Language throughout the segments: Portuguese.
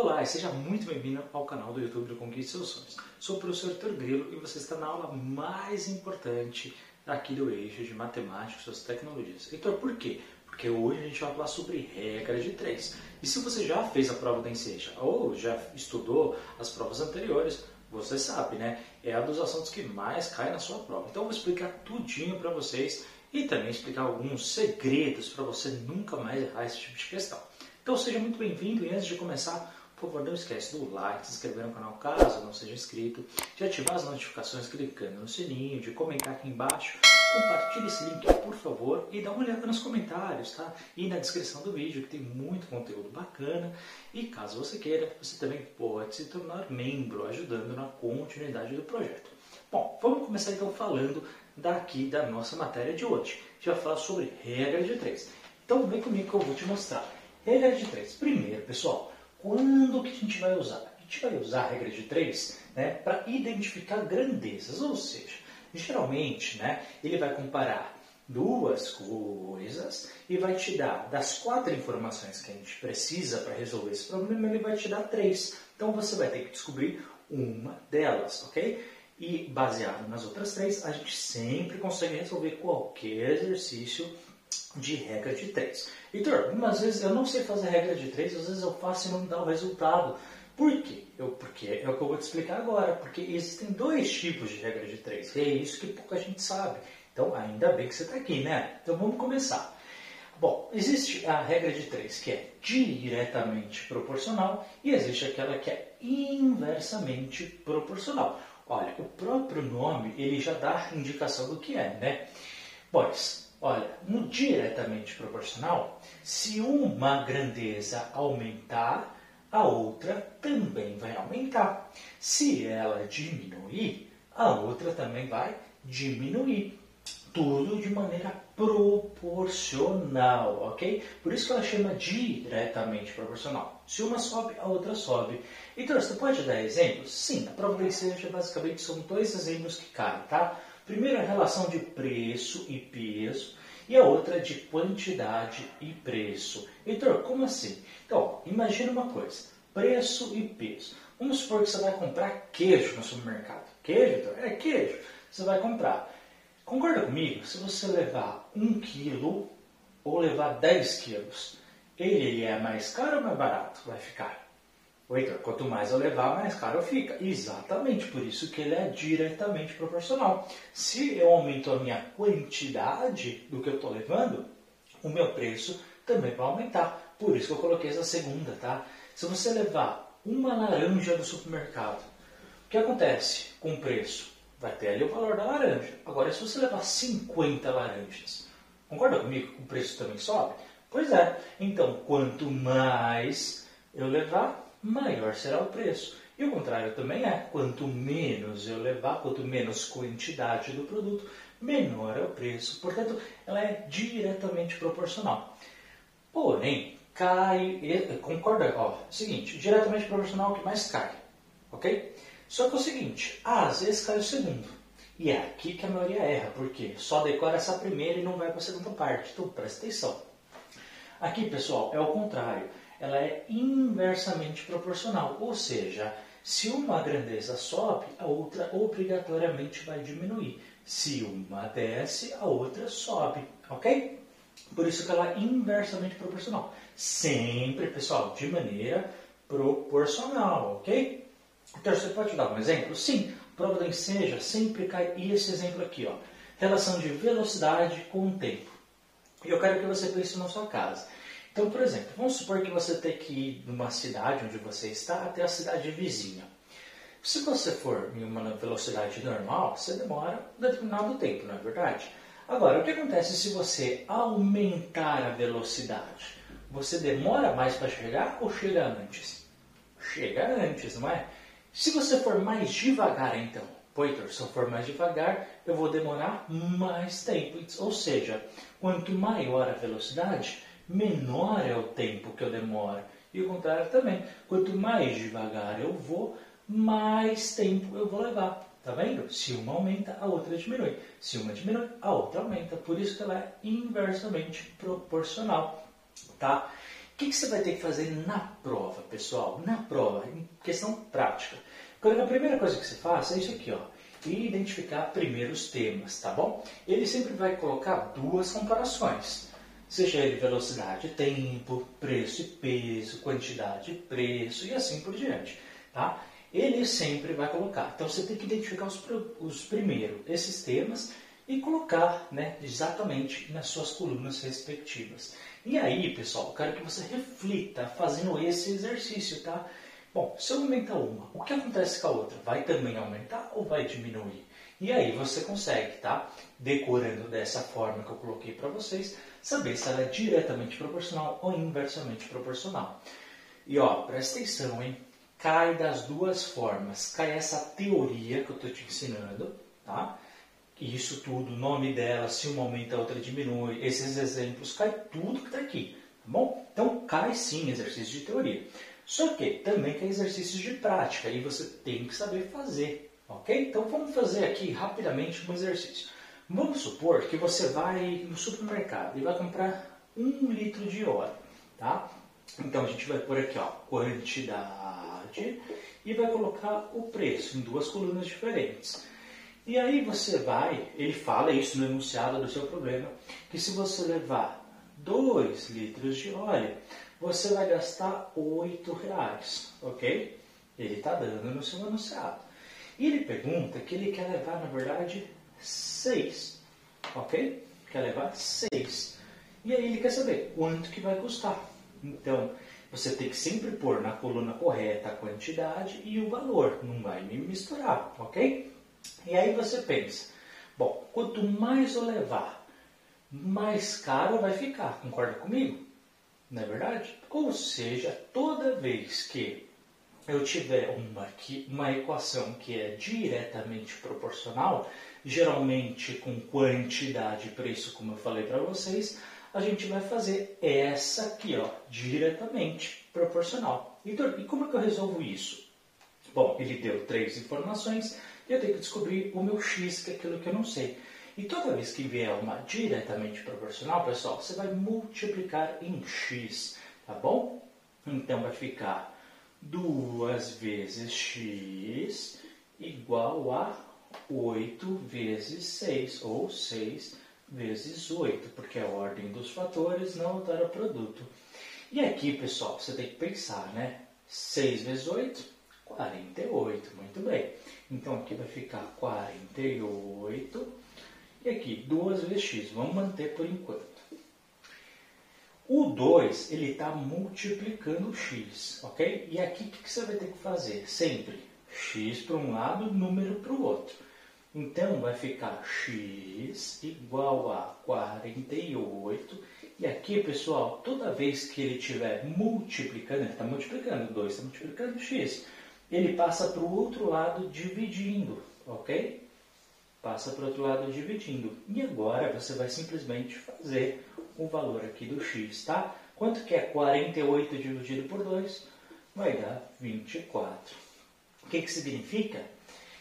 Olá e seja muito bem-vindo ao canal do YouTube do Conquiste Seus Sonhos. Sou o professor Heitor Grilo e você está na aula mais importante aqui do eixo de Matemática e Suas Tecnologias. Heitor, por quê? Porque hoje a gente vai falar sobre regra de três. E se você já fez a prova da Enseja ou já estudou as provas anteriores, você sabe, né? É um dos assuntos que mais cai na sua prova. Então eu vou explicar tudinho para vocês e também explicar alguns segredos para você nunca mais errar esse tipo de questão. Então seja muito bem-vindo e antes de começar, por favor, não esquece do like, se inscrever no canal caso não seja inscrito, de ativar as notificações clicando no sininho, de comentar aqui embaixo, compartilhe esse link, por favor, e dá uma olhada nos comentários, tá? E na descrição do vídeo, que tem muito conteúdo bacana. E caso você queira, você também pode se tornar membro, ajudando na continuidade do projeto. Bom, vamos começar então falando daqui da nossa matéria de hoje. A gente vai falar sobre regra de três. Então vem comigo que eu vou te mostrar. Regra de três. Primeiro, pessoal, quando que a gente vai usar? A gente vai usar a regra de três né, para identificar grandezas, ou seja, geralmente né, ele vai comparar duas coisas e vai te dar, das quatro informações que a gente precisa para resolver esse problema, ele vai te dar três. Então você vai ter que descobrir uma delas, ok? E baseado nas outras três, a gente sempre consegue resolver qualquer exercício de regra de três. Heitor, às vezes eu não sei fazer regra de três, às vezes eu faço e não dá o resultado. Por quê? Eu, porque é o que eu vou te explicar agora. Porque existem dois tipos de regra de três. E é isso que pouca gente sabe. Então, ainda bem que você está aqui, né? Então, vamos começar. Bom, existe a regra de três que é diretamente proporcional e existe aquela que é inversamente proporcional. Olha, o próprio nome ele já dá indicação do que é, né? Pois, Olha, no diretamente proporcional, se uma grandeza aumentar, a outra também vai aumentar. Se ela diminuir, a outra também vai diminuir. Tudo de maneira proporcional, ok? Por isso que ela chama diretamente proporcional. Se uma sobe, a outra sobe. Então, você pode dar exemplos? Sim, a prova da Enseja basicamente são dois exemplos que caem, tá? Primeiro, a relação de preço e peso, e a outra de quantidade e preço. Heitor, como assim? Então, imagina uma coisa: preço e peso. Vamos supor que você vai comprar queijo no supermercado. Queijo, Heitor? É queijo. Você vai comprar. Concorda comigo? Se você levar um quilo ou levar 10 quilos, ele, ele é mais caro ou mais barato? Vai ficar. Heitor, quanto mais eu levar, mais caro fica. Exatamente, por isso que ele é diretamente proporcional. Se eu aumento a minha quantidade do que eu estou levando, o meu preço também vai aumentar. Por isso que eu coloquei essa segunda, tá? Se você levar uma laranja do supermercado, o que acontece com o preço? Vai ter ali o valor da laranja. Agora, se você levar 50 laranjas, concorda comigo que o preço também sobe? Pois é. Então, quanto mais eu levar, maior será o preço. E o contrário também é, quanto menos eu levar, quanto menos quantidade do produto, menor é o preço. Portanto, ela é diretamente proporcional. Porém, cai, concorda? Ó, seguinte, diretamente proporcional é o que mais cai, ok? Só que é o seguinte, às vezes cai o segundo. E é aqui que a maioria erra, porque só decora essa primeira e não vai para a segunda parte. Então, presta atenção. Aqui, pessoal, é o contrário ela é inversamente proporcional, ou seja, se uma grandeza sobe, a outra obrigatoriamente vai diminuir. Se uma desce, a outra sobe, ok? Por isso que ela é inversamente proporcional. Sempre, pessoal, de maneira proporcional, ok? Então, você pode dar um exemplo? Sim, prova da enseja sempre cai esse exemplo aqui, ó. Relação de velocidade com o tempo. E eu quero que você pense na sua casa. Então, por exemplo, vamos supor que você tem que ir numa cidade onde você está até a cidade vizinha. Se você for em uma velocidade normal, você demora um determinado tempo, não é verdade? Agora, o que acontece se você aumentar a velocidade? Você demora mais para chegar ou chega antes? Chega antes, não é? Se você for mais devagar, então, Poitor, se eu for mais devagar, eu vou demorar mais tempo. Ou seja, quanto maior a velocidade, menor é o tempo que eu demoro. E o contrário também. Quanto mais devagar eu vou, mais tempo eu vou levar. Tá vendo? Se uma aumenta, a outra diminui. Se uma diminui, a outra aumenta. Por isso que ela é inversamente proporcional. Tá? que, que você vai ter que fazer na prova, pessoal? Na prova, em questão prática. A primeira coisa que você faz é isso aqui, ó. E identificar primeiro os temas, tá bom? Ele sempre vai colocar duas comparações. Seja ele velocidade, tempo, preço e peso, quantidade preço e assim por diante, tá? Ele sempre vai colocar. Então você tem que identificar os, os primeiros, esses temas, e colocar né, exatamente nas suas colunas respectivas. E aí, pessoal, quero que você reflita fazendo esse exercício, tá? Bom, se eu aumentar uma, o que acontece com a outra? Vai também aumentar ou vai diminuir? E aí você consegue, tá? Decorando dessa forma que eu coloquei para vocês, saber se ela é diretamente proporcional ou inversamente proporcional. E ó, presta atenção, hein? Cai das duas formas. Cai essa teoria que eu estou te ensinando, tá? isso tudo, o nome dela, se uma aumenta, a outra diminui, esses exemplos, cai tudo que está aqui, tá bom? Então, cai sim exercício de teoria. Só que também cai exercícios de prática, e você tem que saber fazer, ok? Então, vamos fazer aqui rapidamente um exercício. Vamos supor que você vai no supermercado e vai comprar um litro de óleo, tá? Então, a gente vai pôr aqui, ó, quantidade, e vai colocar o preço em duas colunas diferentes. E aí você vai, ele fala isso no enunciado do seu problema, que se você levar 2 litros de óleo, você vai gastar 8 reais, ok? Ele está dando no seu enunciado. E ele pergunta que ele quer levar, na verdade, 6, ok? Quer levar 6. E aí ele quer saber quanto que vai custar. Então, você tem que sempre pôr na coluna correta a quantidade e o valor, não vai me misturar, ok? E aí você pensa, bom, quanto mais eu levar, mais caro vai ficar, concorda comigo? Não é verdade? Ou seja, toda vez que eu tiver uma, uma equação que é diretamente proporcional, geralmente com quantidade e preço, como eu falei para vocês, a gente vai fazer essa aqui, ó, diretamente proporcional. E como é que eu resolvo isso? Bom, ele deu três informações, eu tenho que descobrir o meu x, que é aquilo que eu não sei. E toda vez que vier uma diretamente proporcional, pessoal, você vai multiplicar em x, tá bom? Então vai ficar 2 vezes x igual a 8 vezes 6, ou 6 vezes 8, porque a ordem dos fatores não altera o produto. E aqui, pessoal, você tem que pensar, né? 6 vezes 8, 48, muito bem. Então aqui vai ficar 48 e aqui 2 vezes x. Vamos manter por enquanto. O 2 ele está multiplicando o x, ok? E aqui o que, que você vai ter que fazer? Sempre x para um lado, número para o outro. Então vai ficar x igual a 48. E aqui, pessoal, toda vez que ele estiver multiplicando, ele está multiplicando, 2 está multiplicando x ele passa para o outro lado dividindo, ok? Passa para o outro lado dividindo. E agora você vai simplesmente fazer o valor aqui do x, tá? Quanto que é 48 dividido por 2? Vai dar 24. O que, que significa?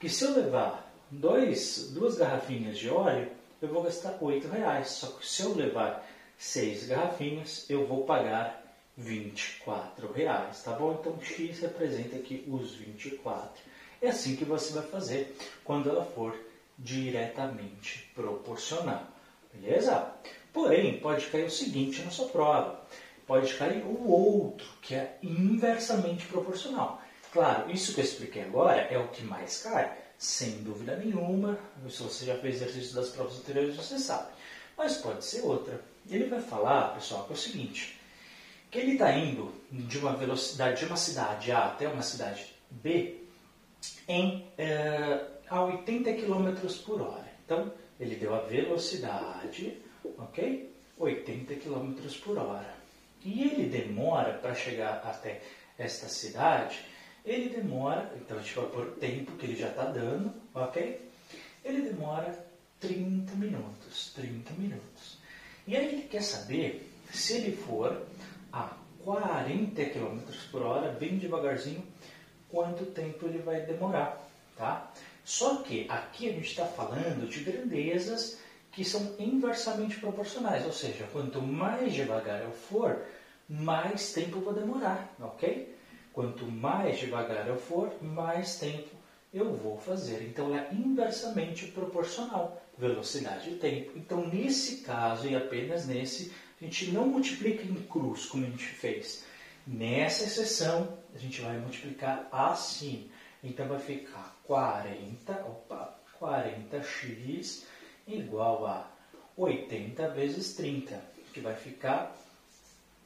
Que se eu levar dois, duas garrafinhas de óleo, eu vou gastar 8 reais. Só que se eu levar seis garrafinhas, eu vou pagar 24 reais, tá bom? Então X representa aqui os 24. É assim que você vai fazer quando ela for diretamente proporcional, beleza? Porém, pode cair o seguinte na sua prova. Pode cair o outro, que é inversamente proporcional. Claro, isso que eu expliquei agora é o que mais cai, sem dúvida nenhuma. Se você já fez exercício das provas anteriores, você sabe. Mas pode ser outra. Ele vai falar, pessoal, que é o seguinte que ele está indo de uma velocidade de uma cidade A até uma cidade B em é, a 80 km por hora. Então, ele deu a velocidade, ok? 80 km por hora. E ele demora para chegar até esta cidade, ele demora, então a gente vai por tempo que ele já está dando, ok? Ele demora 30 minutos, 30 minutos. E aí ele quer saber se ele for a 40 km por hora, bem devagarzinho, quanto tempo ele vai demorar, tá? Só que aqui a gente está falando de grandezas que são inversamente proporcionais, ou seja, quanto mais devagar eu for, mais tempo vou demorar, ok? Quanto mais devagar eu for, mais tempo eu vou fazer. Então é inversamente proporcional, velocidade e tempo. Então nesse caso e apenas nesse, a gente não multiplica em cruz como a gente fez. Nessa exceção, a gente vai multiplicar assim. Então vai ficar 40, opa, 40x igual a 80 vezes 30, que vai ficar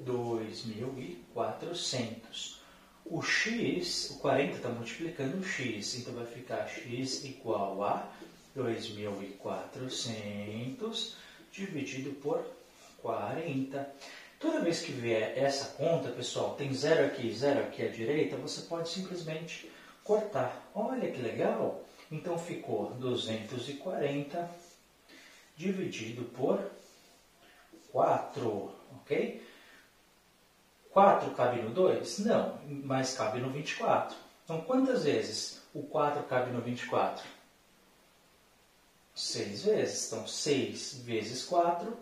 2.400. O x, o 40 está multiplicando o x, então vai ficar x igual a 2.400 dividido por 40. Toda vez que vier essa conta, pessoal, tem zero aqui, zero aqui à direita, você pode simplesmente cortar. Olha que legal! Então ficou 240 dividido por 4, ok? 4 cabe no 2? Não, mas cabe no 24. Então, quantas vezes o 4 cabe no 24? 6 vezes. Então, 6 vezes 4,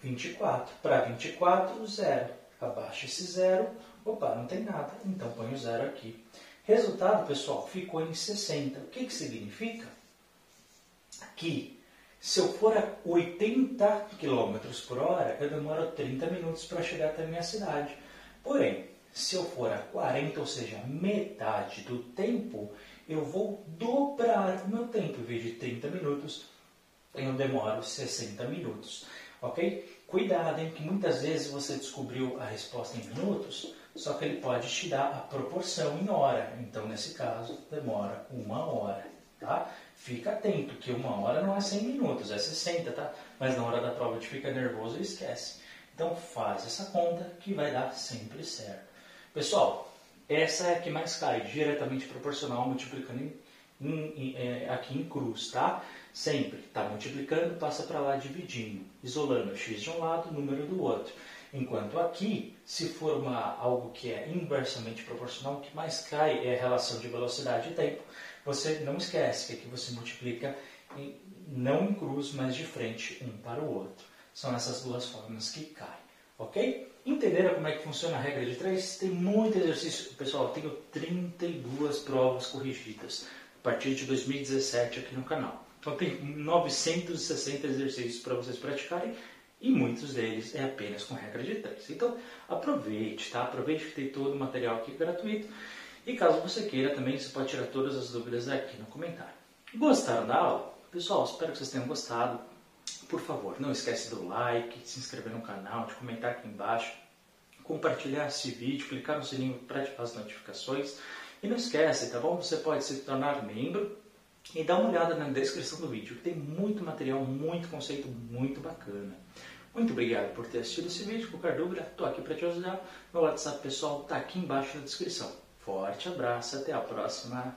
24. Para 24, 0. Abaixa esse 0. Opa, não tem nada. Então, põe o 0 aqui. Resultado, pessoal, ficou em 60. O que, que significa? Que se eu for a 80 km por hora, eu demoro 30 minutos para chegar até a minha cidade. Porém, se eu for a 40, ou seja, metade do tempo, eu vou dobrar o meu tempo. Em vez de 30 minutos, eu demoro 60 minutos. Ok? Cuidado, hein, que muitas vezes você descobriu a resposta em minutos, só que ele pode te dar a proporção em hora. Então, nesse caso, demora uma hora. Tá? Fica atento, que uma hora não é 100 minutos, é 60, tá? Mas na hora da prova de fica nervoso e esquece. Então faz essa conta que vai dar sempre certo. Pessoal, essa é a que mais cai, diretamente proporcional, multiplicando em, em, em, é, aqui em cruz, tá? Sempre está multiplicando, passa para lá dividindo, isolando x de um lado, número do outro. Enquanto aqui, se for uma, algo que é inversamente proporcional, o que mais cai é a relação de velocidade e tempo. Você não esquece que aqui você multiplica em, não em cruz, mas de frente um para o outro. São essas duas formas que caem. Ok? Entenderam como é que funciona a regra de 3? Tem muito exercício. Pessoal, eu tenho 32 provas corrigidas a partir de 2017 aqui no canal. Então tem 960 exercícios para vocês praticarem e muitos deles é apenas com regra de 3. Então aproveite, tá? Aproveite que tem todo o material aqui gratuito. E caso você queira também, você pode tirar todas as dúvidas aqui no comentário. Gostaram da aula? Pessoal, espero que vocês tenham gostado. Por favor, não esquece do like, de se inscrever no canal, de comentar aqui embaixo, compartilhar esse vídeo, clicar no sininho para ativar as notificações. E não esquece, tá bom? Você pode se tornar membro e dá uma olhada na descrição do vídeo, que tem muito material, muito conceito, muito bacana. Muito obrigado por ter assistido esse vídeo. Qualquer dúvida, estou aqui para te ajudar. Meu WhatsApp pessoal está aqui embaixo na descrição. Forte abraço, até a próxima.